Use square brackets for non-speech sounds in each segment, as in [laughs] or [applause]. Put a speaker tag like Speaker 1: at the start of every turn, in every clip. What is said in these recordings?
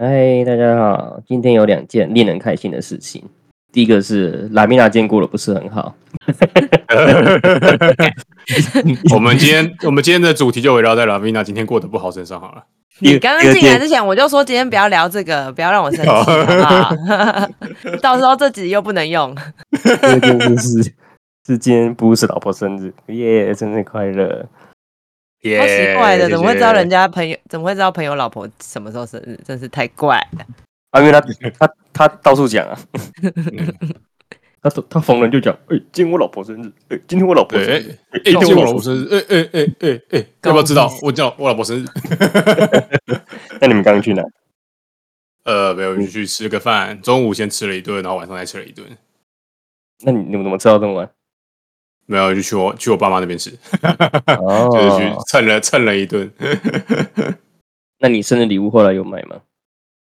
Speaker 1: 嗨，大家好！今天有两件令人开心的事情。第一个是拉米娜今天过得不是很好。[laughs]
Speaker 2: 我们今天我们今天的主题就围绕在拉米娜今天过得不好身上好了。
Speaker 3: 你刚刚进来之前我就说今天不要聊这个，不要让我生气，好不好？[laughs] 到时候这集又不能用。
Speaker 1: 这件事是是今天不是老婆生日，耶、yeah，生日快乐！
Speaker 3: 超奇怪的，怎么会知道人家朋友？怎么会知道朋友老婆什么时候生日？真是太怪了。
Speaker 1: 啊，因为他他他到处讲啊，[laughs] 他他逢人就讲，哎，今天我老婆生日，哎，今天我老婆生日，哎，今天我老婆生日，哎哎哎哎哎，要不要知道？我叫我老婆生日。[laughs] 那你们刚刚去哪？
Speaker 2: 呃，没有，去吃个饭，中午先吃了一顿，然后晚上再吃了一顿。
Speaker 1: 那你你们怎么知道这么晚？
Speaker 2: 没有，就去我去我爸妈那边吃，[laughs] 就是去蹭了蹭了一顿。[laughs]
Speaker 1: 那你生日礼物后来有买吗？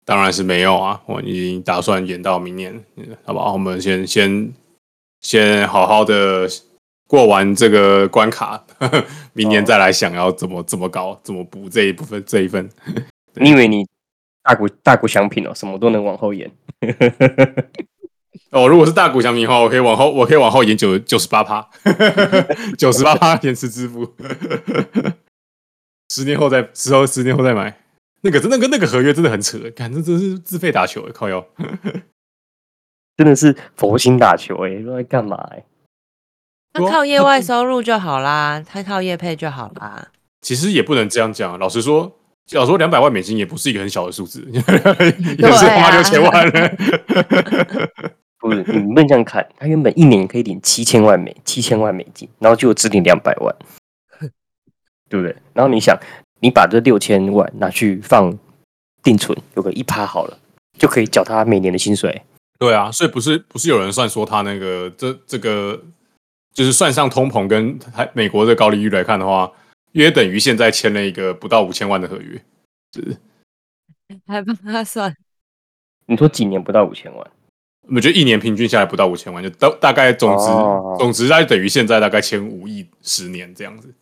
Speaker 2: 当然是没有啊，我已经打算延到明年，好不好？我们先先先好好的过完这个关卡，[laughs] 明年再来想要怎么怎么搞，怎么补这一部分这一份。
Speaker 1: 你以为你大股大股奖品哦，什么都能往后延？
Speaker 2: 哦，如果是大股祥品的话，我可以往后，我可以往后延九九十八趴，[laughs] 九十八趴延迟支付，十年后再十后十年后再买，那个真的跟那个合约真的很扯，感觉真是自费打球，靠腰，[laughs]
Speaker 1: 真的是佛心打球哎，都在干嘛哎？
Speaker 3: 那靠业外收入就好啦，他靠业配就好啦。
Speaker 2: 其实也不能这样讲，老实说。要说两百万美金也不是一个很小的数字，[laughs] 也是花六千万了。
Speaker 1: 不是，你们这样看，他原本一年可以领七千万美七千万美金，然后就只领两百万，对不对？然后你想，你把这六千万拿去放定存，有个一趴好了，就可以缴他每年的薪水。
Speaker 2: 对啊，所以不是不是有人算说他那个这这个就是算上通膨跟还美国的高利率来看的话。约等于现在签了一个不到五千万的合约，是
Speaker 3: 还帮他算？
Speaker 1: 你说几年不到五千万？
Speaker 2: 我觉得一年平均下来不到五千万，就大大概总值、哦、总值大概等于现在大概签五亿十年这样子，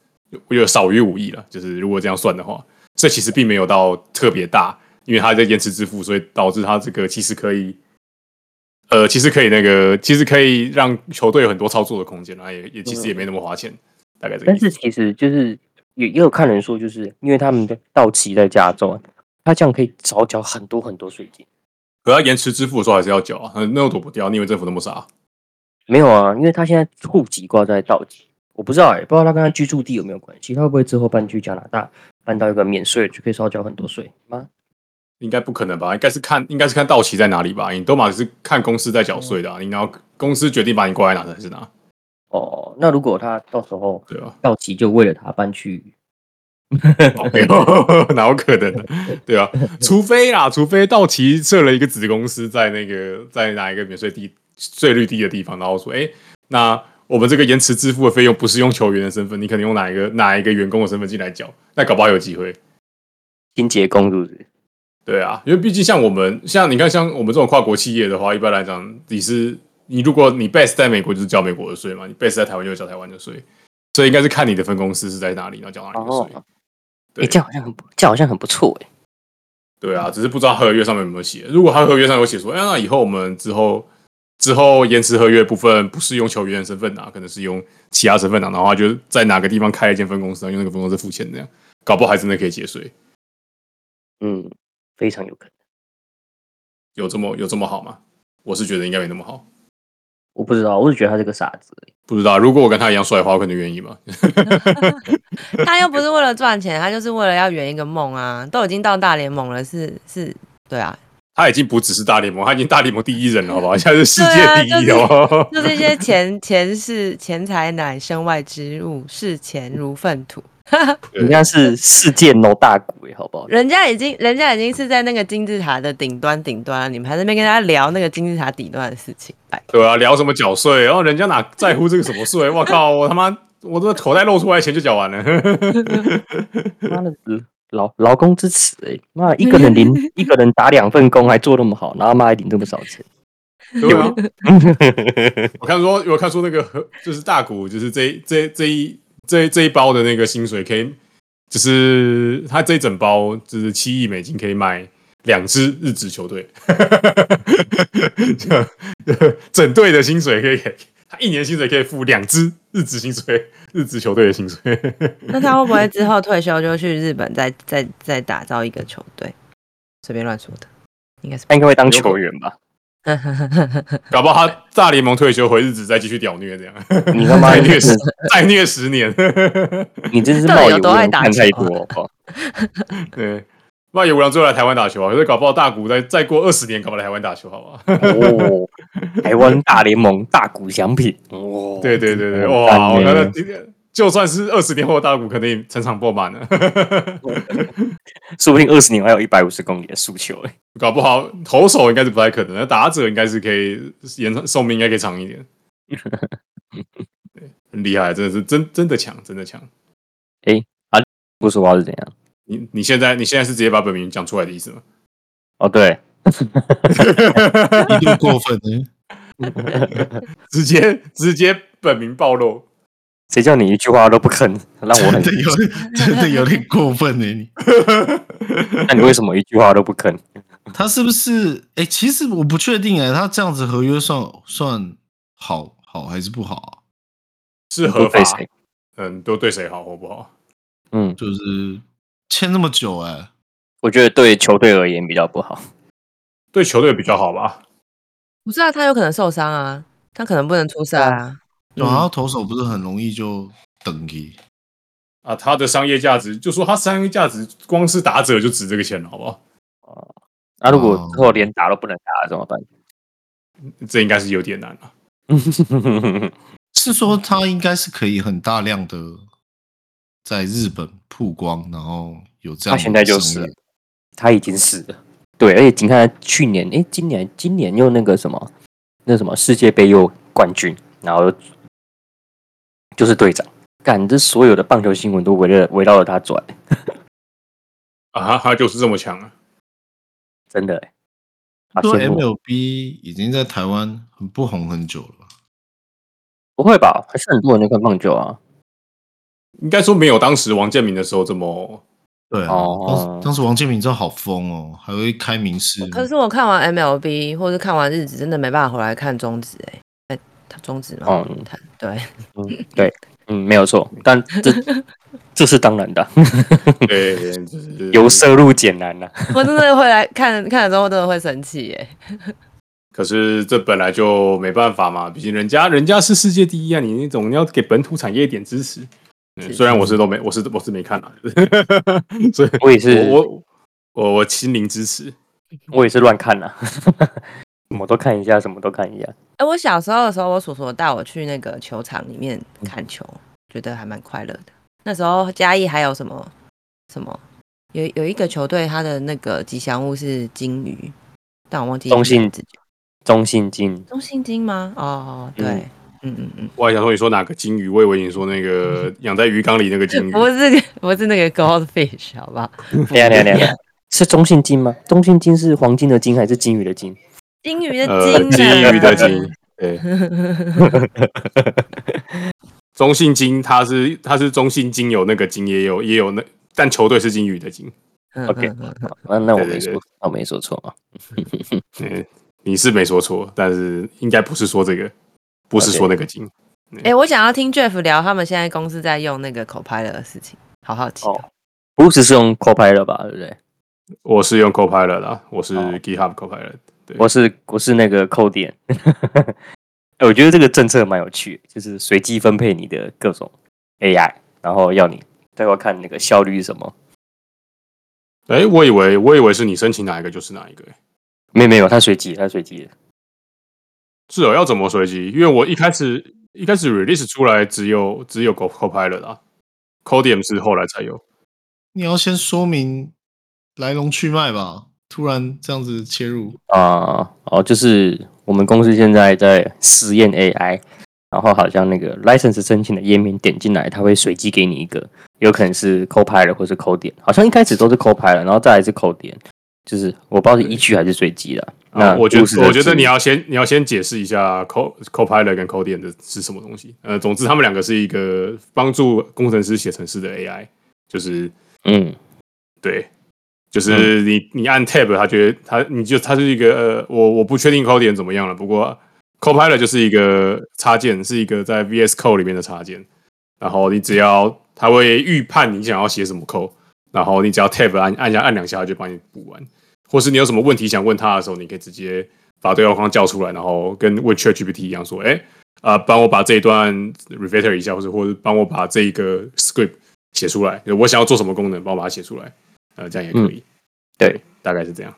Speaker 2: 有少于五亿了。就是如果这样算的话，这其实并没有到特别大，因为他在延迟支付，所以导致他这个其实可以，呃，其实可以那个，其实可以让球队有很多操作的空间，然后也也其实也没那么花钱，嗯、大概这个。
Speaker 1: 但是其实就是。也也有看人说，就是因为他们的到期在加州，他这样可以少缴很多很多税金。
Speaker 2: 可他延迟支付的时候还是要缴啊，那又躲不掉。你以为政府那么傻？
Speaker 1: 没有啊，因为他现在户籍挂在到期，我不知道哎、欸，不知道他跟他居住地有没有关系。他会不会之后搬去加拿大，搬到一个免税就可以少缴很多税吗？
Speaker 2: 应该不可能吧？应该是看，应该是看到期在哪里吧？你都嘛是看公司在缴税的、啊，你然后公司决定把你挂在哪才是哪。
Speaker 1: 哦，那如果他到时候
Speaker 2: 对啊，
Speaker 1: 到期就为了他搬去，[laughs]
Speaker 2: 没有，哪有可能？对啊，[laughs] 除非啦，除非道奇设了一个子公司在那个在哪一个免税地税率低的地方，然后说，哎、欸，那我们这个延迟支付的费用不是用球员的身份，你可能用哪一个哪一个员工的身份进来缴，那搞不好有机会。
Speaker 1: 清洁工是不是？
Speaker 2: 对啊，因为毕竟像我们，像你看，像我们这种跨国企业的话，一般来讲，你是。你如果你 base 在美国就是交美国的税嘛，你 base 在台湾就交台湾的税，所以应该是看你的分公司是在哪里，然后交哪里的税。
Speaker 1: 欸，这样好像很这样好像很不错哎。
Speaker 2: 对啊，只是不知道合约上面有没有写。如果他合约上有写说，哎，那以后我们之后之后延迟合约部分不是用球员的身份拿，可能是用其他身份拿的话，就在哪个地方开一间分公司，用那个分公司付钱，这样搞不好还真的可以节税。
Speaker 1: 嗯，非常有可能。
Speaker 2: 有这么有这么好吗？我是觉得应该没那么好。
Speaker 1: 我不知道，我是觉得他是个傻子。
Speaker 2: 不知道，如果我跟他一样帅的话，我肯定愿意吧。[laughs]
Speaker 3: 他又不是为了赚钱，他就是为了要圆一个梦啊！都已经到大联盟了，是是，对啊。
Speaker 2: 他已经不只是大联盟，他已经大联盟第一人了，好不好？[laughs] 现在是世界第一哦。
Speaker 3: 就是一些钱钱是钱财乃身外之物，视钱如粪土。[laughs]
Speaker 1: 人家是世界 no 大股哎，好不好？
Speaker 3: 人家已经，人家已经是在那个金字塔的顶端，顶端，你们还在那边跟大家聊那个金字塔底端的事情，
Speaker 2: 对啊，聊什么缴税？然后人家哪在乎这个什么税？[laughs] 我靠，我他妈，我这口袋露出来钱就缴完了。[laughs]
Speaker 1: 妈的，劳劳工之耻哎！妈，一个人领一个人打两份工还做那么好，然后妈还领这么少钱。
Speaker 2: 对啊，我看说，我看说那个就是大股，就是这这这一。这这一包的那个薪水可以，就是他这一整包就是七亿美金，可以买两支日职球队，[laughs] [laughs] 整队的薪水可以给他一年薪水可以付两支日职薪水，日职球队的薪水。[laughs]
Speaker 3: 那他会不会之后退休就去日本再再再打造一个球队？随便乱说的，应该是
Speaker 1: 他应该会当球员吧。[laughs]
Speaker 2: 搞不好他大联盟退休回日子再继续屌虐这样，
Speaker 1: 你他妈
Speaker 2: 再虐十再虐十年，[laughs]
Speaker 1: 你真是冒有多爱打太多。[laughs]
Speaker 2: 对，冒有无良最后来台湾打球啊，可是搞不好大谷再再过二十年，搞不好来台湾打球，好不好？
Speaker 1: 哦，台湾大联盟大谷翔品，哦，
Speaker 2: 对对对对，哇，我觉得今天。就算是二十年后的大谷，可能也成长爆满了。[laughs]
Speaker 1: 说不定二十年还有一百五十公里的速球哎，
Speaker 2: 搞不好投手应该是不太可能，那打者应该是可以延长寿命，应该可以长一点。[laughs] 很厉害，真的是真真的强，真的强。
Speaker 1: 哎、欸，啊，不说话是怎样？
Speaker 2: 你你现在你现在是直接把本名讲出来的意思吗？
Speaker 1: 哦，对，[laughs]
Speaker 4: 一定过分
Speaker 2: 呢，直接直接本名暴露。
Speaker 1: 谁叫你一句话都不肯让我很
Speaker 4: 真的有真的有点过分呢？你，[laughs]
Speaker 1: 那你为什么一句话都不肯？
Speaker 4: 他是不是？哎、欸，其实我不确定哎，他这样子合约算算好好还是不好啊？
Speaker 2: 是合法？嗯，都对谁好或不好？
Speaker 1: 嗯，
Speaker 4: 就是签那么久哎，
Speaker 1: 我觉得对球队而言比较不好，
Speaker 2: 对球队比较好吧？
Speaker 3: 不是啊，他有可能受伤啊，他可能不能出赛啊。
Speaker 4: 然后投手不是很容易就等级
Speaker 2: 啊？他的商业价值，就说他商业价值，光是打者就值这个钱了，好不好？
Speaker 1: 哦，那如果之后连打都不能打了怎么办？
Speaker 2: 这应该是有点难了。
Speaker 4: 是说他应该是可以很大量的在日本曝光，然后有这样。
Speaker 1: 他现在就是，他已经是了。对，而且你看去年，哎，今年今年又那个什么，那什么世界杯又冠军，然后。就是队长，干这所有的棒球新闻都围着围绕着他转 [laughs]
Speaker 2: 啊！他就是这么强啊！
Speaker 1: 真的，
Speaker 4: 说 MLB 已经在台湾很不红很久了吧？
Speaker 1: 不会吧？还是很多人在看棒球啊？
Speaker 2: 应该说没有当时王建民的时候这么
Speaker 4: 对啊。哦，当时王建民真的好疯哦，还会开民视。
Speaker 3: 可是我看完 MLB 或者看完日子，真的没办法回来看中职哎。他终止嘛？嗯，对，
Speaker 1: 嗯，对，嗯，没有错，但这 [laughs] 这是当然的，
Speaker 2: 对，[laughs]
Speaker 1: 由奢入俭难了。
Speaker 3: 我真的会来看，看了之后真的会生气耶。[laughs]
Speaker 2: 可是这本来就没办法嘛，毕竟人家人家是世界第一啊，你那种要给本土产业一点支持。虽然我是都没，我是我是没看啊，所以
Speaker 1: 我也是，
Speaker 2: 我我我心灵支持，
Speaker 1: 我也是乱看啊。什么都看一下，什么都看一下。
Speaker 3: 哎、欸，我小时候的时候，我叔叔带我去那个球场里面看球，嗯、觉得还蛮快乐的。那时候嘉义还有什么什么，有有一个球队，他的那个吉祥物是金鱼，但我忘记中信
Speaker 1: 中信金
Speaker 3: 中信金吗？哦，对，嗯嗯嗯，嗯
Speaker 2: 我还想说你说哪个金鱼？我以为你说那个 [laughs] 养在鱼缸里那个金鱼，
Speaker 3: 不是不是那个 goldfish，好不好？
Speaker 1: 两两两两，是中信金吗？中信金是黄金的金还是金鱼的金？
Speaker 3: 金鱼的金、啊，
Speaker 2: 金鱼的金，[laughs] 对。[laughs] 中信金，它是它是中信金，有那个金，也有也有那，但球队是金鱼的金。
Speaker 1: OK，那那我没说，我没说错啊。[laughs]
Speaker 2: 嗯，你是没说错，但是应该不是说这个，不是说那个金。哎、
Speaker 3: 欸，我想要听 Jeff 聊他们现在公司在用那个 Copilot 的事情，好好奇。哦，
Speaker 1: 不是是用 Copilot 吧？对不对？
Speaker 2: 我是用 Copilot 啦，我是 GitHub Copilot。
Speaker 1: 我是我是那个扣点，[laughs] 我觉得这个政策蛮有趣，就是随机分配你的各种 AI，然后要你最后看那个效率是什么。
Speaker 2: 哎、欸，我以为我以为是你申请哪一个就是哪一个，
Speaker 1: 没有没有，它随机，它随机的。
Speaker 2: 是哦，要怎么随机？因为我一开始一开始 release 出来只有只有 Copilot 啊。Codium 是后来才有。
Speaker 4: 你要先说明来龙去脉吧，突然这样子切入
Speaker 1: 啊，哦，就是我们公司现在在实验 AI，然后好像那个 license 申请的页面点进来，它会随机给你一个，有可能是 Copilot 或是 Codium，好像一开始都是 Copilot，然后再来是 Codium，就是我不知道是依据还是随机的。那
Speaker 2: 我觉得，我觉得你要先你要先解释一下 Co Copilot 跟 Codium 的是什么东西。呃，总之他们两个是一个帮助工程师写程式的 AI，就是
Speaker 1: 嗯，
Speaker 2: 对，就是你、嗯、你按 Tab，他觉得他你就他是一个呃，我我不确定 Codium 怎么样了，不过 Copilot 就是一个插件，是一个在 VS Code 里面的插件，然后你只要他会预判你想要写什么 code，然后你只要 Tab 按按下按两下，他就帮你补完。或是你有什么问题想问他的时候，你可以直接把对话框叫出来，然后跟问 ChatGPT 一样说：“哎、欸，啊、呃，帮我把这一段 refactor 一下，或者或者帮我把这一个 script 写出来。我想要做什么功能，帮我把它写出来。呃，这样也可以。嗯、对，大概是这样。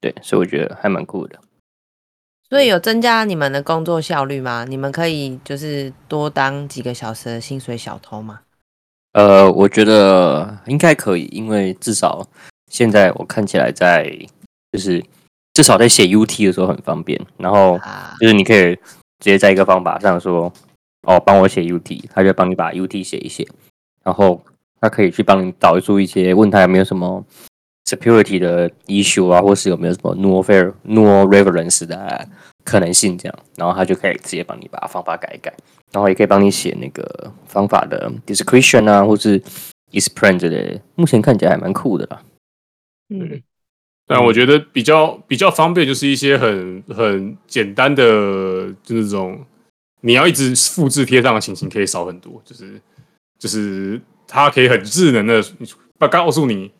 Speaker 1: 对，所以我觉得还蛮酷的。
Speaker 3: 所以有增加你们的工作效率吗？你们可以就是多当几个小时的薪水小偷吗？
Speaker 1: 呃，我觉得应该可以，因为至少。现在我看起来在就是至少在写 UT 的时候很方便，然后就是你可以直接在一个方法上说哦，帮我写 UT，他就帮你把 UT 写一写，然后他可以去帮你导出一些问他有没有什么 security 的 issue 啊，或是有没有什么 null fair null reference 的可能性这样，然后他就可以直接帮你把方法改一改，然后也可以帮你写那个方法的 description 啊，或是类的，目前看起来还蛮酷的啦。
Speaker 2: 嗯，但我觉得比较比较方便，就是一些很很简单的，就是这种你要一直复制贴上的情形可以少很多，就是就是它可以很智能的，把告诉你，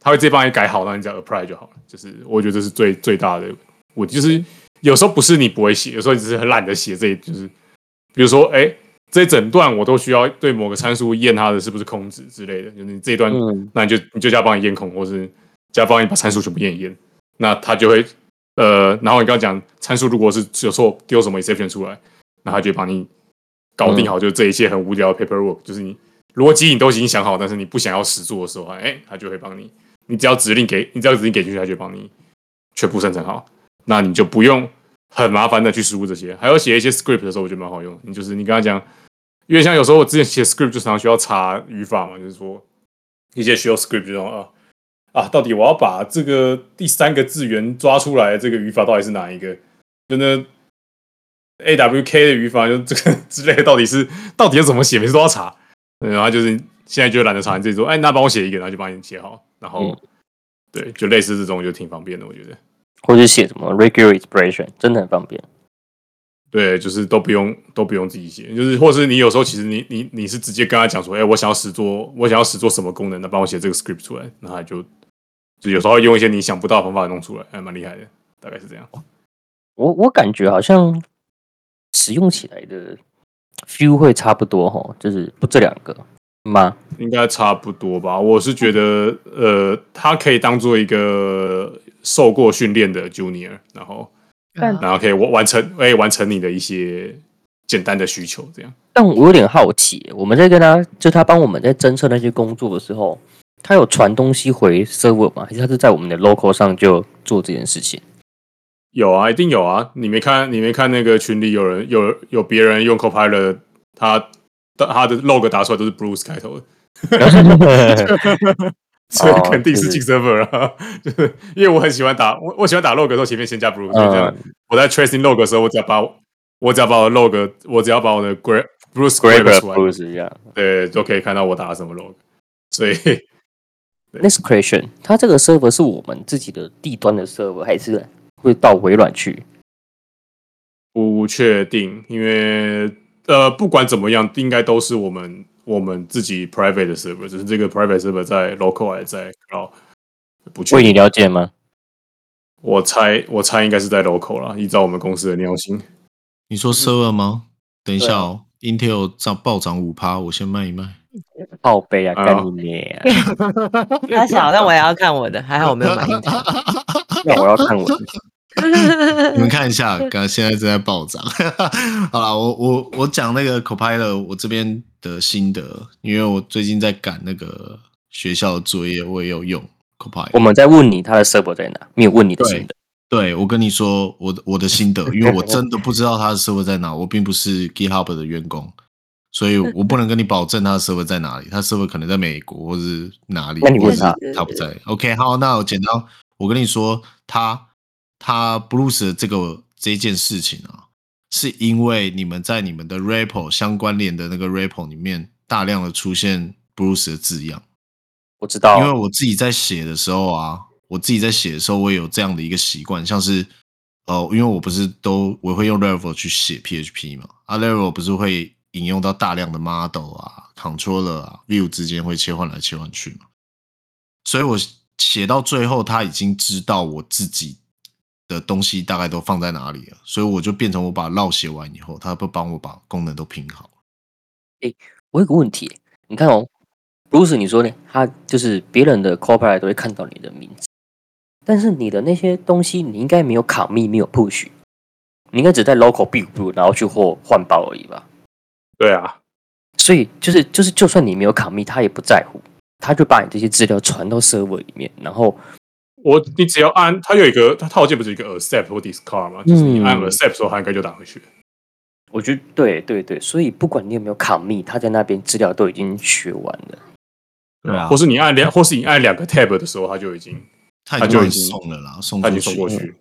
Speaker 2: 它会直接帮你改好，让你只要 apply 就好了。就是我觉得这是最最大的，我就是有时候不是你不会写，有时候你只是很懒得写这一，就是比如说，哎、欸，这一整段我都需要对某个参数验它的是不是空值之类的，就是你这一段，嗯、那你就你就叫帮你验空，或是。加帮你把参数全部验一验，那他就会呃，然后你刚刚讲参数如果是有时候丢什么 exception 出来，那他就帮你搞定好，就这一切很无聊的 paperwork，就是你逻辑你都已经想好，但是你不想要实做的时候，哎，他就会帮你，你只要指令给你只要指令给进去，他就帮你全部生成好，那你就不用很麻烦的去输入这些，还有写一些 script 的时候，我觉得蛮好用。你就是你刚刚讲，因为像有时候我之前写 script 就常常需要查语法嘛，就是说一些需要 script 这种啊。啊，到底我要把这个第三个字元抓出来，这个语法到底是哪一个？就那 A W K 的语法，就这个 [laughs] 之类，到底是到底要怎么写？每次都要查。然后就是现在就懒得查，你自己说，哎，那帮我写一个，然后就帮你写好。然后、嗯、对，就类似这种，就挺方便的，我觉得。
Speaker 1: 或者写什么 regular expression，真的很方便。
Speaker 2: 对，就是都不用都不用自己写，就是或是你有时候其实你你你是直接跟他讲说，哎，我想要实做，我想要实做什么功能，那帮我写这个 script 出来，那他就就有时候会用一些你想不到的方法弄出来，还蛮厉害的，大概是这样。
Speaker 1: 我我感觉好像使用起来的 feel 会差不多哈，就是不这两个吗？
Speaker 2: 应该差不多吧。我是觉得，呃，他可以当做一个受过训练的 junior，然后。然后可以完完成，可以完成你的一些简单的需求，这样。
Speaker 1: 但我有点好奇，我们在跟他，就他帮我们在侦测那些工作的时候，他有传东西回 server 吗？还是他是在我们的 local 上就做这件事情？
Speaker 2: 有啊，一定有啊！你没看，你没看那个群里有人有有别人用 Copilot，他他的 log 打出来都是 Bruce 开头的。[laughs] 所以肯定是进 server 啊，就 [laughs] 是因为我很喜欢打我我喜欢打 log 的时候前面先加 Bruce，这样我在 tracing log 的时候，我只要把我只要把我 log，我只要把我的 grab Bruce grab 出来，Bruce 一样，对，都可以看到我打了什么 log。所以
Speaker 1: next question，它这个 server 是我们自己的地端的 server，还是会到微软去？
Speaker 2: 不确定，因为呃，不管怎么样，应该都是我们。我们自己 private 的 server，只是这个 private server 在 local 还是在 cloud？不确定。
Speaker 1: 为你了解吗？
Speaker 2: 我猜，我猜应该是在 local 啦，依照我们公司的尿性。
Speaker 4: 你说 server 吗？嗯、等一下哦，Intel 涨暴涨五趴，我先卖一卖。
Speaker 1: 好悲啊，干你娘！[laughs]
Speaker 3: 他想，那我也要看我的，还好我没有买。[laughs]
Speaker 1: 那我要看我的。[laughs]
Speaker 4: 你们看一下，刚现在正在暴涨。[laughs] 好了，我我我讲那个 Copilot，我这边的心得，因为我最近在赶那个学校的作业，我也有用 Copilot。
Speaker 1: 我们在问你他的 server 在哪，没有问你的心得。
Speaker 4: 对，我跟你说我的我的心得，因为我真的不知道他的 server 在哪，我并不是 GitHub 的员工，所以我不能跟你保证他的 server 在哪里。他 server 可能在美国或是哪里，
Speaker 1: 那你问他，
Speaker 4: 他不在。OK，好，那我简单，我跟你说他。他 Bruce 的这个这件事情啊，是因为你们在你们的 repo 相关联的那个 repo 里面大量的出现 Bruce 的字样。
Speaker 1: 我知道，
Speaker 4: 因为我自己在写的时候啊，我自己在写的时候，我也有这样的一个习惯，像是呃，因为我不是都我会用 Laravel 去写 PHP 嘛，啊 Laravel 不是会引用到大量的 model 啊、controller 啊、view 之间会切换来切换去嘛，所以我写到最后，他已经知道我自己。的东西大概都放在哪里了，所以我就变成我把绕写完以后，他不帮我把功能都拼好。
Speaker 1: 哎、欸，我有个问题，你看哦，Bruce，你说呢？他就是别人的 Copilot 都会看到你的名字，但是你的那些东西，你应该没有 commit，没有 push，你应该只在 local build 然后去或换包而已吧？
Speaker 2: 对啊，
Speaker 1: 所以就是就是，就算你没有 commit，他也不在乎，他就把你这些资料传到 server 里面，然后。
Speaker 2: 我你只要按，它有一个它套件不是一个 accept 或 discard 吗？就是你按 accept 的时候，它应该就打回去。
Speaker 1: 我觉得对对对，所以不管你有没有 commit，它在那边资料都已经学完了。
Speaker 4: 对啊，
Speaker 2: 或是你按两，或是你按两个 tab 的时候，它就已经它就已经
Speaker 4: 送了啦，
Speaker 2: 它已经送过去。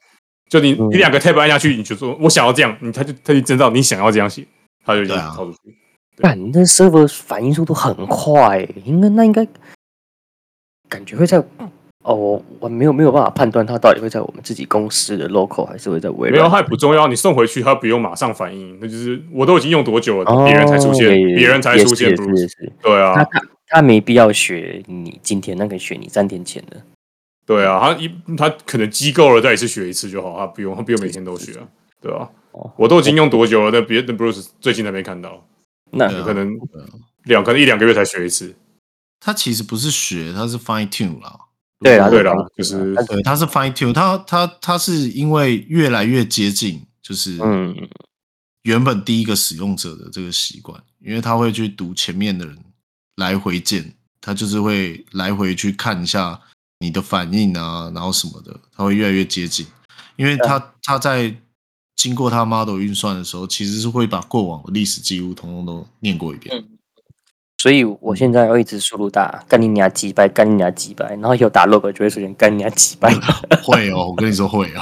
Speaker 2: 就你你两个 tab 按下去，你就说我想要这样，你它就它就知道你想要这样写，它就已经套出去。
Speaker 1: 那你那 server 反应速度很快，应该那应该感觉会在。哦，我我没有没有办法判断它到底会在我们自己公司的 local 还是会在微软。
Speaker 2: 没有，它也不重要。你送回去，它不用马上反应。那就是我都已经用多久了，别人才出现，别人才出现。
Speaker 1: 是是是，
Speaker 2: 对啊，
Speaker 1: 他他没必要学你今天那个学你三天前的。
Speaker 2: 对啊，他一他可能机构了，再一次学一次就好，他不用他不用每天都学啊。对啊，我都已经用多久了？那别的 Bruce 最近还没看到，那可能两可能一两个月才学一次。
Speaker 4: 他其实不是学，他是 fine tune 啦。
Speaker 1: 对啊，
Speaker 2: 对啦，就是
Speaker 4: 对，他是 fine tune，他他他是因为越来越接近，就是嗯，原本第一个使用者的这个习惯，因为他会去读前面的人来回键，他就是会来回去看一下你的反应啊，然后什么的，他会越来越接近，因为他他在经过他 model 运算的时候，其实是会把过往的历史记录通通都念过一遍。嗯
Speaker 1: 所以我现在要一直输入打干你娘几百，干你娘几百，然后有打 log 就会出现干你娘几百。[laughs]
Speaker 4: 会哦，我跟你说会哦，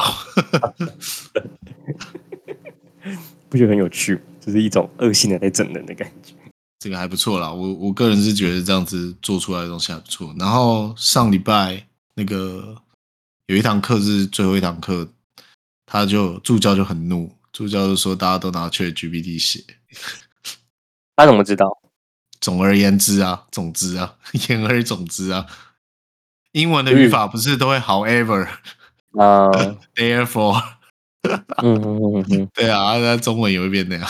Speaker 4: [laughs]
Speaker 1: 不觉得很有趣？就是一种恶性的在整人的感觉。
Speaker 4: 这个还不错啦，我我个人是觉得这样子做出来的东西还不错。然后上礼拜那个有一堂课是最后一堂课，他就助教就很怒，助教就说大家都拿 ChatGPT 写，[laughs]
Speaker 1: 他怎么知道？
Speaker 4: 总而言之啊，总之啊，[laughs] 言而总之啊，英文的语法不是都会 however 啊、uh, [laughs] therefore，[laughs]
Speaker 1: 嗯嗯嗯
Speaker 4: 对啊，那中文也会变那样，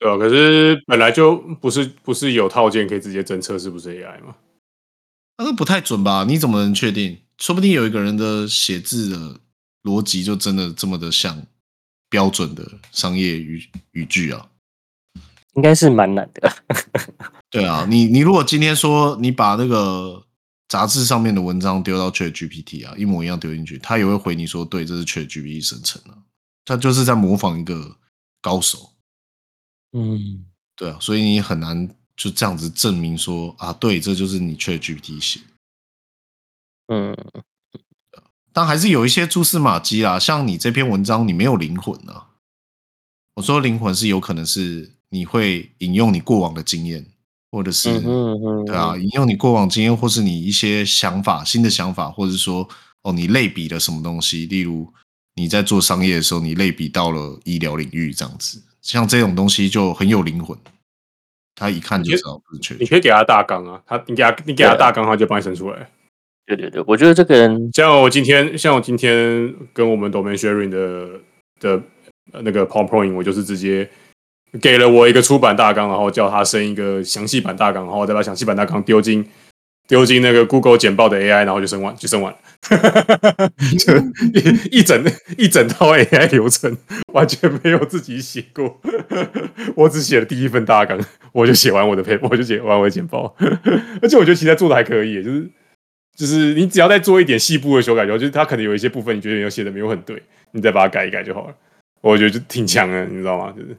Speaker 2: 对啊，可是本来就不是不是有套件可以直接侦测是不是 AI 吗？
Speaker 4: 那个不太准吧？你怎么能确定？说不定有一个人的写字的逻辑就真的这么的像标准的商业语语句啊。
Speaker 1: 应该是蛮难的。[laughs]
Speaker 4: 对啊，你你如果今天说你把那个杂志上面的文章丢到 ChatGPT 啊，一模一样丢进去，他也会回你说，对，这是 ChatGPT 生成的，他就是在模仿一个高手。
Speaker 1: 嗯，
Speaker 4: 对啊，所以你很难就这样子证明说啊，对，这就是你 ChatGPT 写。
Speaker 1: 嗯，
Speaker 4: 但还是有一些蛛丝马迹啊，像你这篇文章，你没有灵魂啊。我说灵魂是有可能是。你会引用你过往的经验，或者是对啊，引用你过往经验，或是你一些想法、新的想法，或者说哦，你类比了什么东西？例如你在做商业的时候，你类比到了医疗领域这样子，像这种东西就很有灵魂，他一看就知道不是确。
Speaker 2: 你可以给他大纲啊，他你给他你给他大纲，他就帮你生出来。
Speaker 1: 对对对，我觉得这个人
Speaker 2: 像我今天像我今天跟我们 domain sharing 的的那个 PowerPoint，我就是直接。给了我一个出版大纲，然后叫他生一个详细版大纲，然后再把详细版大纲丢进丢进那个 Google 简报的 AI，然后就生完就生完了，[laughs] 就一整一整套 AI 流程，完全没有自己写过，[laughs] 我只写了第一份大纲，我就写完我的 paper，我就写完我的简报，[laughs] 而且我觉得其实做的还可以，就是就是你只要再做一点细部的修改，就就是它可能有一些部分你觉得你写的没有很对，你再把它改一改就好了，我觉得就挺强的，你知道吗？就是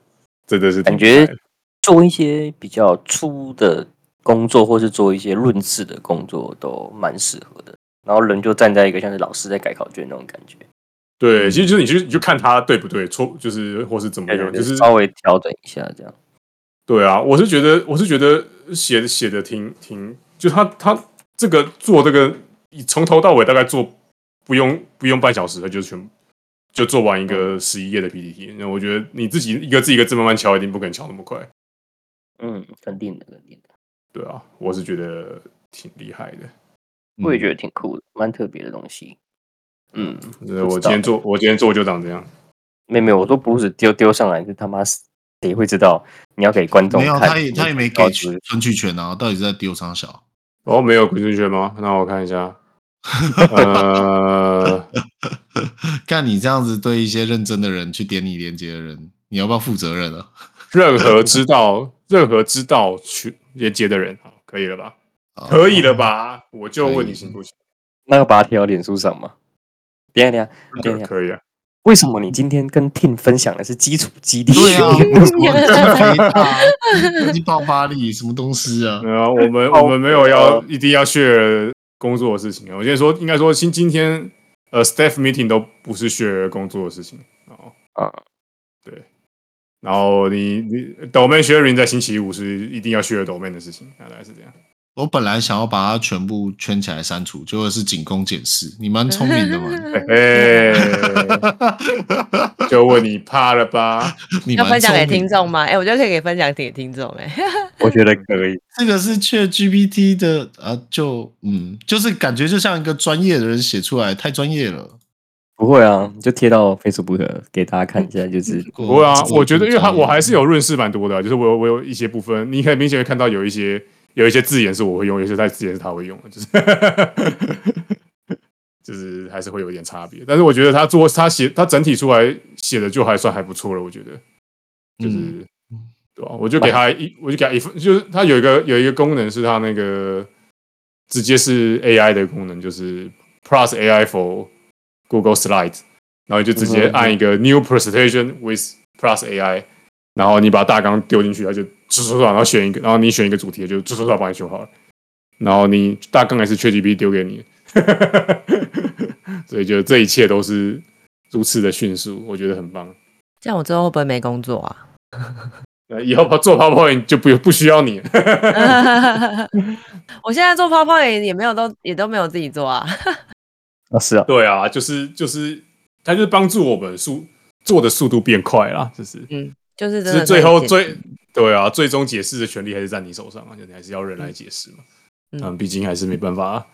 Speaker 2: 真的是
Speaker 1: 感觉做一些比较粗的。工作或是做一些论字的工作都蛮适合的，然后人就站在一个像是老师在改考卷那种感觉。
Speaker 2: 对，其实就是你去你就看他对不对，错就是或是怎么样，就是
Speaker 1: 稍微调整一下这样。
Speaker 2: 对啊，我是觉得我是觉得写写的挺挺，就他他这个做这个从头到尾大概做不用不用半小时，他就全就做完一个十一页的 PPT。那我觉得你自己一个字一个字慢慢敲，一定不可能敲那么快。
Speaker 1: 嗯，肯定的，肯定的。
Speaker 2: 对啊，我是觉得挺厉害的，
Speaker 1: 我也觉得挺酷的，蛮特别的东西。嗯，
Speaker 2: 我今天做，我今天做就长这样。
Speaker 1: 没有没有，我都不是丢丢上来，就他妈谁会知道？你要给观众看，没有，
Speaker 4: 他也他也没给存取权啊，到底是在丢上小？
Speaker 2: 哦，没有存取权吗？那我看一下。[laughs] 呃，[laughs]
Speaker 4: 看你这样子对一些认真的人去点你连接的人，你要不要负责任啊？[laughs]
Speaker 2: 任何知道，任何知道去。连接的人，好，可以了吧？可以了吧？我就问你行不行？
Speaker 1: 那要把它贴到脸书上吗？等下等下，等下
Speaker 2: 可以啊。
Speaker 1: 为什么你今天跟 Tim 分享的是基础基地？
Speaker 4: 对啊，[laughs] 什么爆发力？什么东西啊？
Speaker 2: 没有，我们我们没有要一定要 share 工作的事情啊。我先说，应该说今今天呃，staff meeting 都不是学工作的事情哦。啊，对，然后你你 DOMAIN sharing 在星期五是一定要学 DOMAIN 的事情，大概是这样。
Speaker 4: 我本来想要把它全部圈起来删除，结果是仅供检视。你蛮聪明的嘛？[laughs]
Speaker 2: 嘿就问你怕了吧？
Speaker 3: 你要分享给听众吗？哎、欸，我觉得可以给分享给听众。哎，[laughs]
Speaker 1: 我觉得可以。
Speaker 4: 这个是 ChatGPT 的啊，就嗯，就是感觉就像一个专业的人写出来，太专业了。
Speaker 1: 不会啊，就贴到 Facebook 给大家看一下，就是
Speaker 2: 不会啊。我觉得，因为它我还是有润饰蛮多的，就是我有我有一些部分，你很明显会看到有一些有一些字眼是我会用，有些字眼是他会用的，就是 [laughs] 就是还是会有一点差别。但是我觉得他做他写他整体出来写的就还算还不错了，我觉得就是、嗯、对吧？我就给他一，我就给他一份，就是他有一个有一个功能是他那个直接是 AI 的功能，就是 Plus AI for Google Slides，然后你就直接按一个 New Presentation with Plus AI，然后你把大纲丢进去，它就唰唰唰，然后选一个，然后你选一个主题，就唰唰唰帮你修好了。然后你大纲还是 ChatGPT 丢给你，[laughs] 所以就这一切都是如此的迅速，我觉得很棒。
Speaker 3: 这样我之后会不会没工作啊？
Speaker 2: 以后做 PowerPoint 就不不需要你。[laughs]
Speaker 3: 我现在做 PowerPoint 也没有都也都没有自己做啊。
Speaker 1: 啊，是啊，
Speaker 2: 对啊，就是就是，它就是帮助我们速做的速度变快啦，就是，
Speaker 3: 嗯，就是，
Speaker 2: 是最后最对啊，最终解释的权利还是在你手上啊，就你还是要人来解释嘛，嗯，嗯，毕竟还是没办法，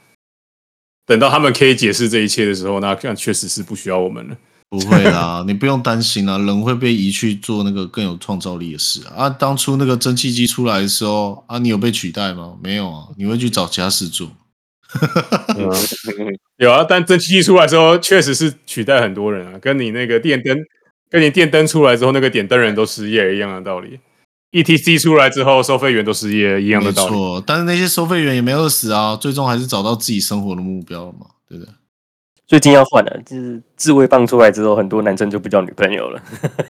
Speaker 2: 等到他们可以解释这一切的时候，那这样确实是不需要我们了。
Speaker 4: 不会啦，你不用担心啊，人会被移去做那个更有创造力的事啊。啊，当初那个蒸汽机出来的时候啊，你有被取代吗？没有啊，你会去找其他事做。[laughs]
Speaker 2: 有啊，但蒸汽机出来之后，确实是取代很多人啊，跟你那个电灯，跟你电灯出来之后，那个点灯人都失业一样的道理。ETC 出来之后，收费员都失业一样的道理。没错，
Speaker 4: 但是那些收费员也没有死啊，最终还是找到自己生活的目标了嘛，对不对？
Speaker 1: 最近要换了，就是自慰棒出来之后，很多男生就不交女朋友了。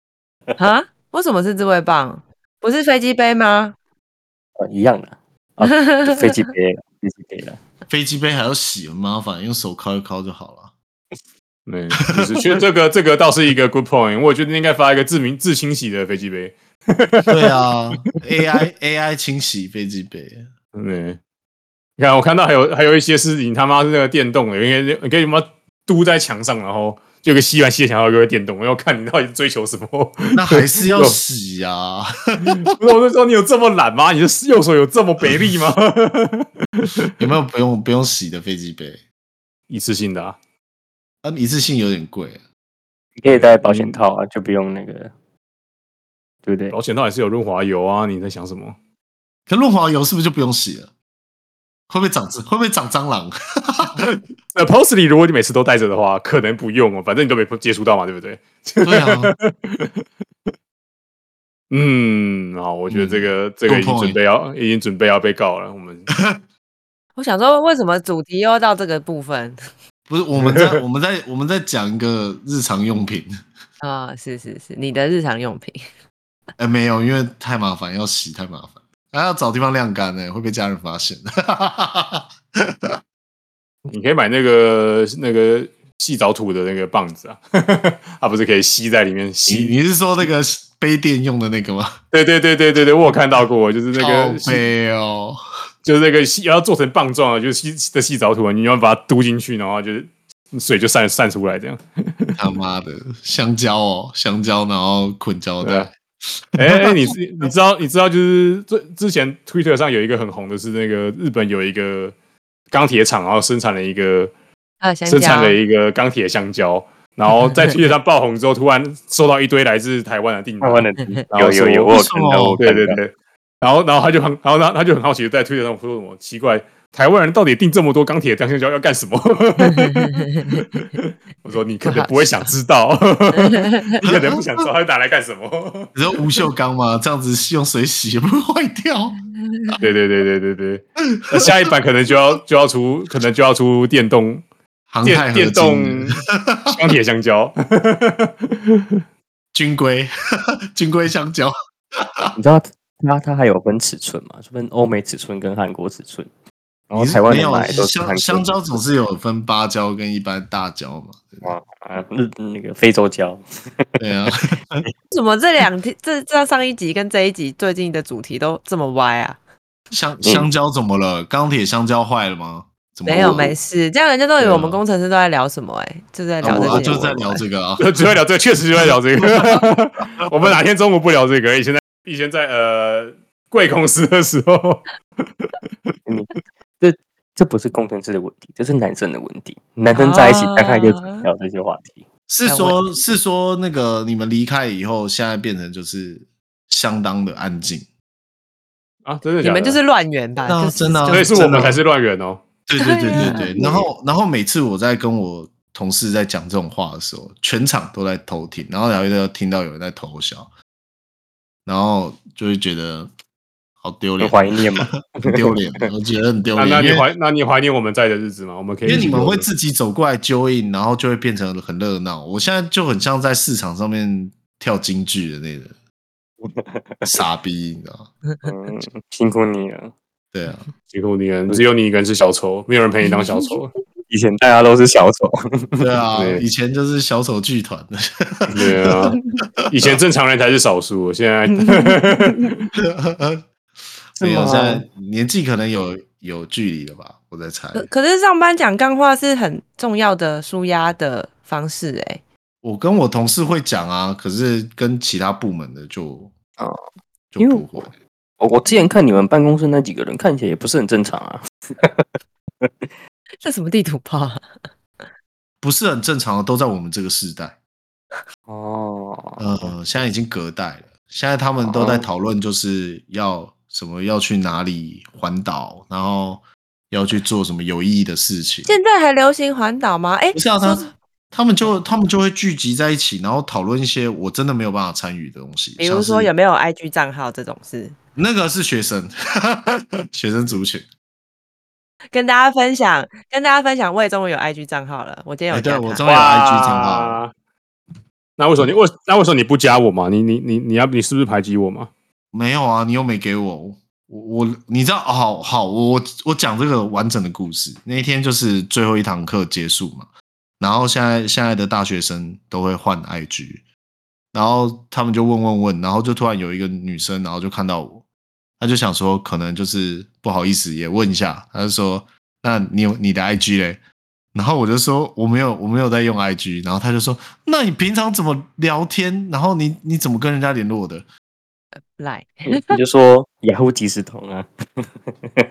Speaker 1: [laughs]
Speaker 3: 啊？为什么是自慰棒？不是飞机杯吗？
Speaker 1: 啊，一样的啊，飞机杯，飞机杯了。
Speaker 4: 飞机杯还要洗，很麻烦，用手敲一敲就好了。
Speaker 2: 对，就是其实这个这个倒是一个 good point，我觉得应该发一个自明自清洗的飞机杯。
Speaker 4: 对啊，AI AI 清洗飞机杯。
Speaker 2: 对，你看我看到还有还有一些是你他妈是那个电动的，因为你可以什么嘟在墙上，然后就有个吸完吸的墙，然后有个电动，我要看你到底追求什么？[laughs]
Speaker 4: 那还是要洗呀、啊。
Speaker 2: 不是，我就说你有这么懒吗？你的右手有这么肥力吗？[laughs]
Speaker 4: 有没有不用不用洗的飞机杯？
Speaker 2: 一次性的啊？
Speaker 4: 啊，一次性有点贵。
Speaker 1: 你可以带保险套啊，就不用那个，对不对？
Speaker 2: 保险套还是有润滑油啊？你在想什么？
Speaker 4: 可润滑油是不是就不用洗了？会不会长会不会长蟑螂？[laughs]
Speaker 2: 那 Postly 如果你每次都带着的话，可能不用哦，反正你都没接触到嘛，对不对？
Speaker 4: 对啊。[laughs]
Speaker 2: 嗯，好，我觉得这个、嗯、这个已经准备要已经准备要被告了。我们，[laughs]
Speaker 3: 我想说，为什么主题又要到这个部分？
Speaker 4: 不是我们在 [laughs] 我们在我们在讲一个日常用品
Speaker 3: 啊、哦，是是是，你的日常用品。
Speaker 4: 哎、欸，没有，因为太麻烦，要洗太麻烦，还要找地方晾干呢，会被家人发现。[laughs]
Speaker 2: 你可以买那个那个细藻土的那个棒子啊，[laughs] 它不是可以吸在里面吸？
Speaker 4: 你是说那个杯垫用的那个吗？
Speaker 2: 对对对对对对，我有看到过，就是那个
Speaker 4: 杯哦，
Speaker 2: 就是那个细要做成棒状的，就是细的细藻土，你要把它嘟进去，然后就是水就散散出来，这样。[laughs]
Speaker 4: 他妈的香蕉哦，香蕉，然后捆胶带。
Speaker 2: 哎、欸，你你知道你知道就是最之前 Twitter 上有一个很红的是那个日本有一个钢铁厂，然后生产了一个生产了一个钢铁香蕉，然后在 [laughs] Twitter 上爆红之后，突然收到一堆来自台湾的订单，台湾的订单，有有有，我有看到，对对对，然后然后他就很然后他他就很好奇在 Twitter 上说什么奇怪。台湾人到底订这么多钢铁香蕉要干什么？[laughs] 我说你可能不会想知道，你可能不想知道他打来干什么。
Speaker 4: 你说不锈钢吗？这样子用水洗也不会坏掉。
Speaker 2: 对对对对对对，那下一版可能就要就要出，可能就要出电动电电动钢铁香蕉，[laughs]
Speaker 4: 军规 [laughs] 军规香蕉。
Speaker 1: 你知道它它还有分尺寸嘛，就？分欧美尺寸跟韩国尺寸。然后台湾买都
Speaker 4: 香香蕉总是有分芭蕉跟一般大蕉嘛？
Speaker 1: 啊啊，那那个非洲蕉。
Speaker 4: 对啊，[laughs]
Speaker 3: 怎么这两天这这上一集跟这一集最近的主题都这么歪啊？
Speaker 4: 香香蕉怎么了？钢铁香蕉坏了吗？
Speaker 3: 没有，没事。这样人家都以为我们工程师都在聊什么？哎，就在聊这个，
Speaker 4: 就在聊这个啊，[laughs]
Speaker 2: 就在聊这个，确实就在聊这个。[laughs] 我们哪天中午不聊这个？以前在以前在呃贵公司的时候。
Speaker 1: 这这不是工程师的问题，这是男生的问题。男生在一起大概就聊这些话题。啊、
Speaker 4: 是说，是说那个你们离开以后，现在变成就是相当的安静
Speaker 2: 啊？真的，
Speaker 3: 你们就是乱源吧？
Speaker 4: 真的，
Speaker 2: 所以是我们才是乱源哦。
Speaker 4: 对对对对对。然后，然后每次我在跟我同事在讲这种话的时候，全场都在偷听，然后然后又听到有人在偷笑，然后就会觉得。好丢脸，
Speaker 1: 怀念吗？
Speaker 4: 很丢脸，[laughs] 我觉得很丢脸。
Speaker 2: 那你怀，那你怀念我们在的日子吗？我们可以，
Speaker 4: 因为你们会自己走过来 join，然后就会变成很热闹。我现在就很像在市场上面跳京剧的那个 [laughs] 傻逼，你知道吗？
Speaker 1: 嗯，辛苦你了。
Speaker 4: 对啊，
Speaker 2: 辛苦你了。只有你一个人是小丑，没有人陪你当小丑。
Speaker 1: 以前大家都是小丑。[laughs]
Speaker 4: 对啊，[laughs] 以前就是小丑剧团的。[laughs]
Speaker 2: 对啊，以前正常人才是少数，现在。
Speaker 4: 所以，现在年纪可能有有距离了吧？我在猜。可
Speaker 3: 可是上班讲干话是很重要的舒压的方式哎。
Speaker 4: 我跟我同事会讲啊，可是跟其他部门的就啊就不会。
Speaker 1: 我我之前看你们办公室那几个人看起来也不是很正常啊。
Speaker 3: 这什么地图炮？[laughs]
Speaker 4: 不是很正常的，都在我们这个世代。
Speaker 1: 哦，
Speaker 4: 呃，现在已经隔代了，现在他们都在讨论，就是要。什么要去哪里环岛，然后要去做什么有意义的事情？
Speaker 3: 现在还流行环岛吗？哎，不是啊，
Speaker 4: 他他们就他们就会聚集在一起，然后讨论一些我真的没有办法参与的东西，
Speaker 3: 比如说有没有 IG 账号这种事。
Speaker 4: 那个是学生，[laughs] 学生族群。
Speaker 3: 跟大家分享，跟大家分享，我也终于有 IG 账号了。我今天有，
Speaker 4: 对，我终于有 IG 账号。
Speaker 2: 那为什么你为那为什么你不加我嘛？你你你你要你是不是排挤我嘛？
Speaker 4: 没有啊，你又没给我，我我你知道，好好，我我讲这个完整的故事。那一天就是最后一堂课结束嘛，然后现在现在的大学生都会换 IG，然后他们就问问问，然后就突然有一个女生，然后就看到我，她就想说可能就是不好意思也问一下，他就说那你有你的 IG 嘞？然后我就说我没有我没有在用 IG，然后他就说那你平常怎么聊天？然后你你怎么跟人家联络的？
Speaker 3: 来，
Speaker 1: 你就说雅虎即时通啊。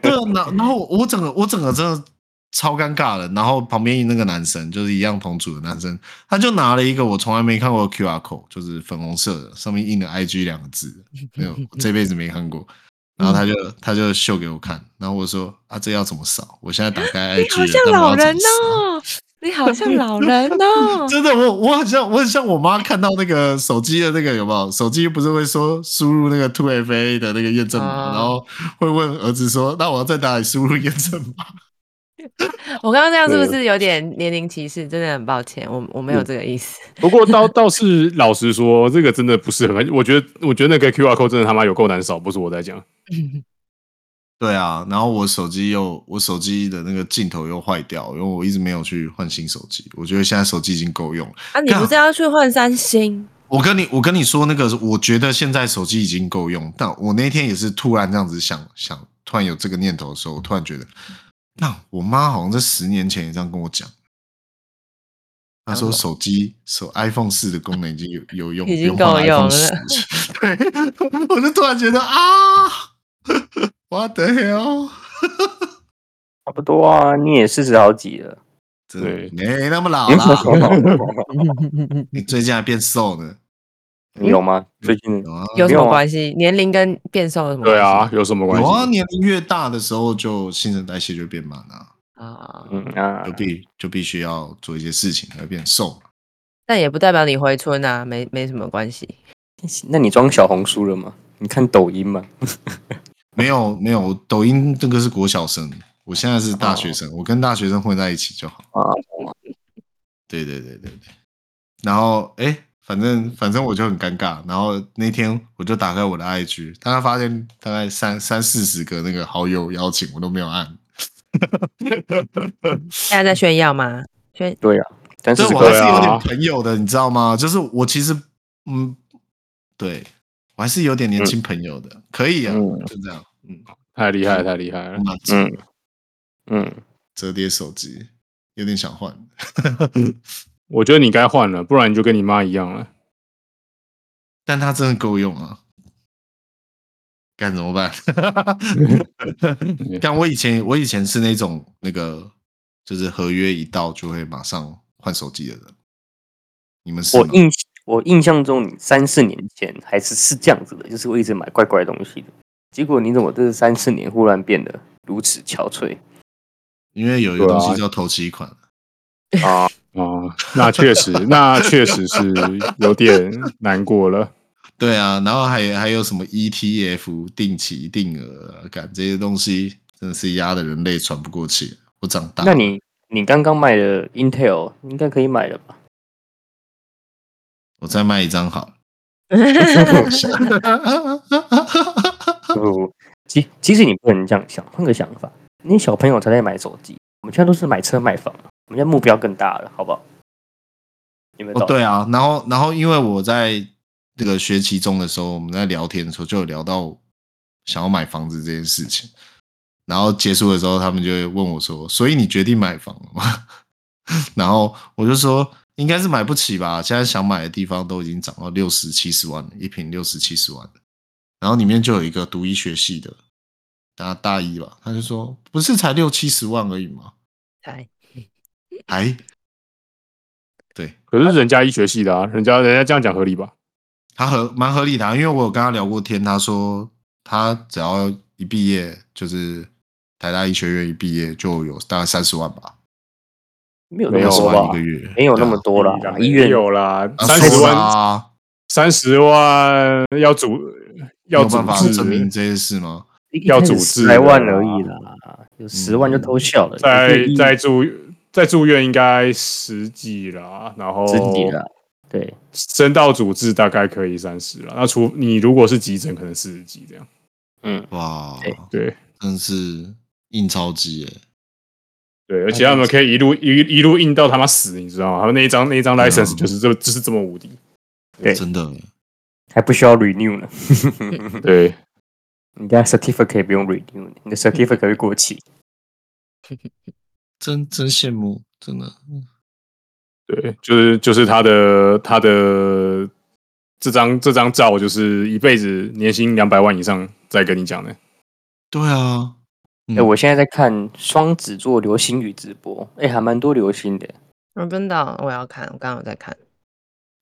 Speaker 4: 对啊，然然后我整个我整个真的超尴尬的。然后旁边那个男生就是一样同组的男生，他就拿了一个我从来没看过的 QR code，就是粉红色的，上面印了 IG 两个字，没有，我 [laughs] 这辈子没看过。然后他就他就秀给我看，然后我说啊，这要怎么扫？我现在打开 IG，
Speaker 3: 你好像老人哦，你好像老人哦，[laughs]
Speaker 4: 真的，我我很像我很像我妈看到那个手机的那个有没有？手机不是会说输入那个 two FA 的那个验证码，哦、然后会问儿子说，那我要在哪里输入验证码？[laughs]
Speaker 3: 我刚刚这样是不是有点年龄歧视？真的很抱歉，我我没有这个意思。
Speaker 2: 不过倒倒是老实说，这个真的不是很，我觉得我觉得那个 QR code 真的他妈有够难扫，不是我在讲。[laughs]
Speaker 4: 对啊，然后我手机又我手机的那个镜头又坏掉，因为我一直没有去换新手机。我觉得现在手机已经够用了。
Speaker 3: 啊，你不是要去换三星？
Speaker 4: 我跟你我跟你说那个，我觉得现在手机已经够用，但我那天也是突然这样子想想，突然有这个念头的时候，我突然觉得。那我妈好像在十年前也这样跟我讲，她说手机手 iPhone 四的功能已经有有用，[laughs]
Speaker 3: 已经够用了。[laughs]
Speaker 4: 对，[laughs] 我就突然觉得啊，What the hell？
Speaker 1: 差不多啊，你也四十好几了，
Speaker 4: 对，没那么老了。你最近还变瘦呢。
Speaker 1: 你有吗？最近
Speaker 3: 有什么关系？年龄跟变瘦有什么关系？
Speaker 2: 对啊，有什么关系？
Speaker 4: 有啊，年龄越大的时候，就新陈代谢就变慢了
Speaker 3: 啊。
Speaker 1: 嗯啊，
Speaker 4: 就必就必须要做一些事情而变瘦。
Speaker 3: 但也不代表你回春啊，没没什么关系。[laughs]
Speaker 1: 那你装小红书了吗？你看抖音吗？[laughs]
Speaker 4: 没有没有，抖音这个是国小生，我现在是大学生，我跟大学生混在一起就好。啊，对对对对对。然后哎。反正反正我就很尴尬，然后那天我就打开我的 IG，大概发现大概三三四十个那个好友邀请，我都没有按。[laughs]
Speaker 3: 大家在炫耀吗？炫
Speaker 1: 对呀、啊，但是
Speaker 4: 我还是有点朋友的，你知道吗？就是我其实嗯，对我还是有点年轻朋友的，嗯、可以啊，嗯、就这样，嗯，
Speaker 2: 太厉害，太厉害了，
Speaker 4: 嗯嗯，折叠手机有点想换。[laughs]
Speaker 2: 我觉得你该换了，不然你就跟你妈一样了。
Speaker 4: 但它真的够用啊！该怎么办？[laughs] 但我以前我以前是那种那个，就是合约一到就会马上换手机的人。你们是？
Speaker 1: 我印我印象中，你三四年前还是是这样子的，就是我一直买怪怪的东西的。结果你怎么这三四年忽然变得如此憔悴？
Speaker 4: 因为有一个东西叫头期款
Speaker 1: 啊。[laughs]
Speaker 2: 哦，那确实，那确实是有点难过了。[laughs]
Speaker 4: 对啊，然后还还有什么 ETF 定期定额，感这些东西真的是压的人类喘不过气。我长大，
Speaker 1: 那你你刚刚卖的 Intel 应该可以买了吧？
Speaker 4: 我再卖一张好了。[laughs]
Speaker 1: 不，其其实你不能这样想，换个想法，你小朋友才在买手机，我们现在都是买车买房。我们家目标更大了，好不好？有没有？
Speaker 4: 哦，对啊，然后，然后，因为我在这个学期中的时候，我们在聊天的时候就有聊到想要买房子这件事情，然后结束的时候，他们就会问我说：“所以你决定买房了吗？” [laughs] 然后我就说：“应该是买不起吧，现在想买的地方都已经涨到六十七十万了，一平六十七十万。”然后里面就有一个读医学系的，大大一吧，他就说：“不是才六七十万而已吗？”
Speaker 3: 才。[laughs]
Speaker 4: 哎，对，
Speaker 2: 可是人家医学系的啊，人家人家这样讲合理吧？
Speaker 4: 他合蛮合理的啊，因为我有跟他聊过天，他说他只要一毕业，就是台大医学院一毕业就有大概三十万吧，
Speaker 1: 没有那么多吧？一个月没有那么多了，医院
Speaker 2: 有啦，三十万，三十万要组要
Speaker 4: 有办法证明这件事吗？
Speaker 2: 要组织
Speaker 1: 十万而已啦，有十万就偷笑了，
Speaker 2: 在在住。在住院应该十几啦，然后
Speaker 1: 十几啦，对，
Speaker 2: 升到主治大概可以三十了。那除你如果是急诊，可能四十几这样。
Speaker 1: 嗯，
Speaker 4: 哇，
Speaker 2: 对，
Speaker 4: 真是印钞机耶。
Speaker 2: 对，而且他们可以一路一一路印到他妈死，你知道吗？他们那一张那一张 license 就是这就是这么无敌。
Speaker 1: 对，
Speaker 4: 真的
Speaker 1: 还不需要 renew 呢。[laughs]
Speaker 2: 对，
Speaker 1: 你的 certificate 不用 renew，你的 certificate 会过期。[laughs]
Speaker 4: 真真羡慕，真的。
Speaker 2: 对，就是就是他的他的这张这张照，就是一辈子年薪两百万以上再跟你讲的。
Speaker 4: 对啊，
Speaker 1: 哎、嗯欸，我现在在看双子座流星雨直播，哎、欸，还蛮多流星的。
Speaker 3: 我真的，我要看，我刚刚有在看。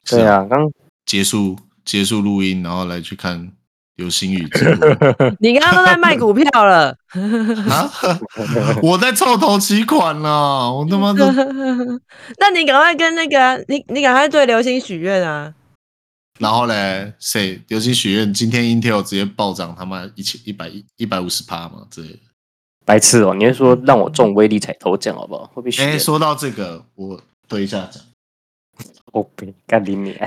Speaker 1: 对啊，刚
Speaker 4: 结束结束录音，然后来去看流星雨之路
Speaker 3: 你刚刚都在卖股票了
Speaker 4: 啊！[laughs] 我在凑头期款呢，我他妈的！[laughs]
Speaker 3: 那你赶快跟那个你你赶快对流星许愿啊！
Speaker 4: 然后嘞，谁流星许愿？今天 Intel 直接暴涨，他妈一千一百一一百五十趴嘛？这
Speaker 1: 白痴哦！你是说让我中威力彩头奖好不好？会不会？
Speaker 4: 哎，说到这个，我对一下奖。
Speaker 1: 我别干你娘！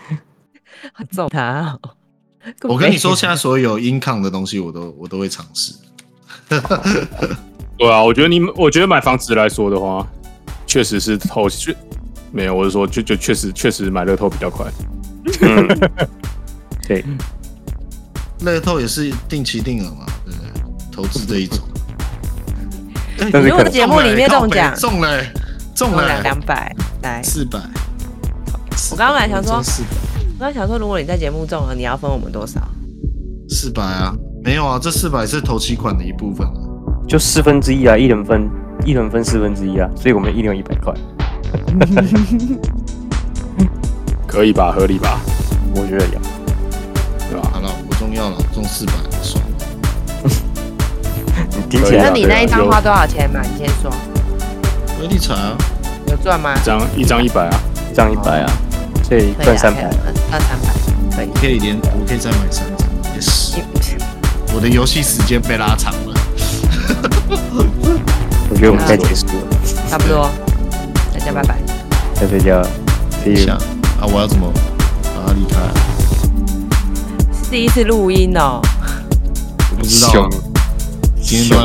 Speaker 1: [laughs]
Speaker 3: 揍他！
Speaker 4: 我跟你说，现在所有 income 的东西，我都我都会尝试。
Speaker 2: 对啊，我觉得你，我觉得买房子来说的话，确实是投，确没有，我是说，就就确实确实买乐透比较快。[laughs]
Speaker 1: 嗯，[laughs] 对，
Speaker 4: 乐透也是定期定额嘛，对不对？投资这一种。
Speaker 3: 如果节目里面中奖，
Speaker 4: 中了，中了
Speaker 3: 两百，来
Speaker 4: 四百。
Speaker 3: 我刚刚来想说。我在想说，如果你在节目中了，你要分我们多少？
Speaker 4: 四百啊，没有啊，这四百是头期款的一部分啊，
Speaker 1: 就四分之一啊，一人分，一人分四分之一啊，所以我们一人有一百块 [laughs] [laughs]
Speaker 2: 可以吧？合理吧？
Speaker 1: 我觉得有，
Speaker 4: 对吧？好了，不重要了，中四百算了。[laughs]
Speaker 1: 你听起来，
Speaker 3: 那你那一张花多少钱嘛？你先说。
Speaker 4: 威力彩啊，
Speaker 3: 有赚吗？
Speaker 2: 一张一张一百啊，
Speaker 1: 一张一百啊。对，赚三百，
Speaker 3: 赚三百，可以，
Speaker 4: 可以连，我可以再买三张，yes。我的游戏时间被拉长了，
Speaker 1: 我觉得我们该结束了，
Speaker 3: 差不多，大家拜拜，
Speaker 1: 再睡觉，
Speaker 4: 等一下。啊，我要怎么？把他离开？
Speaker 3: 是第一次录音哦，
Speaker 4: 我不知道，今天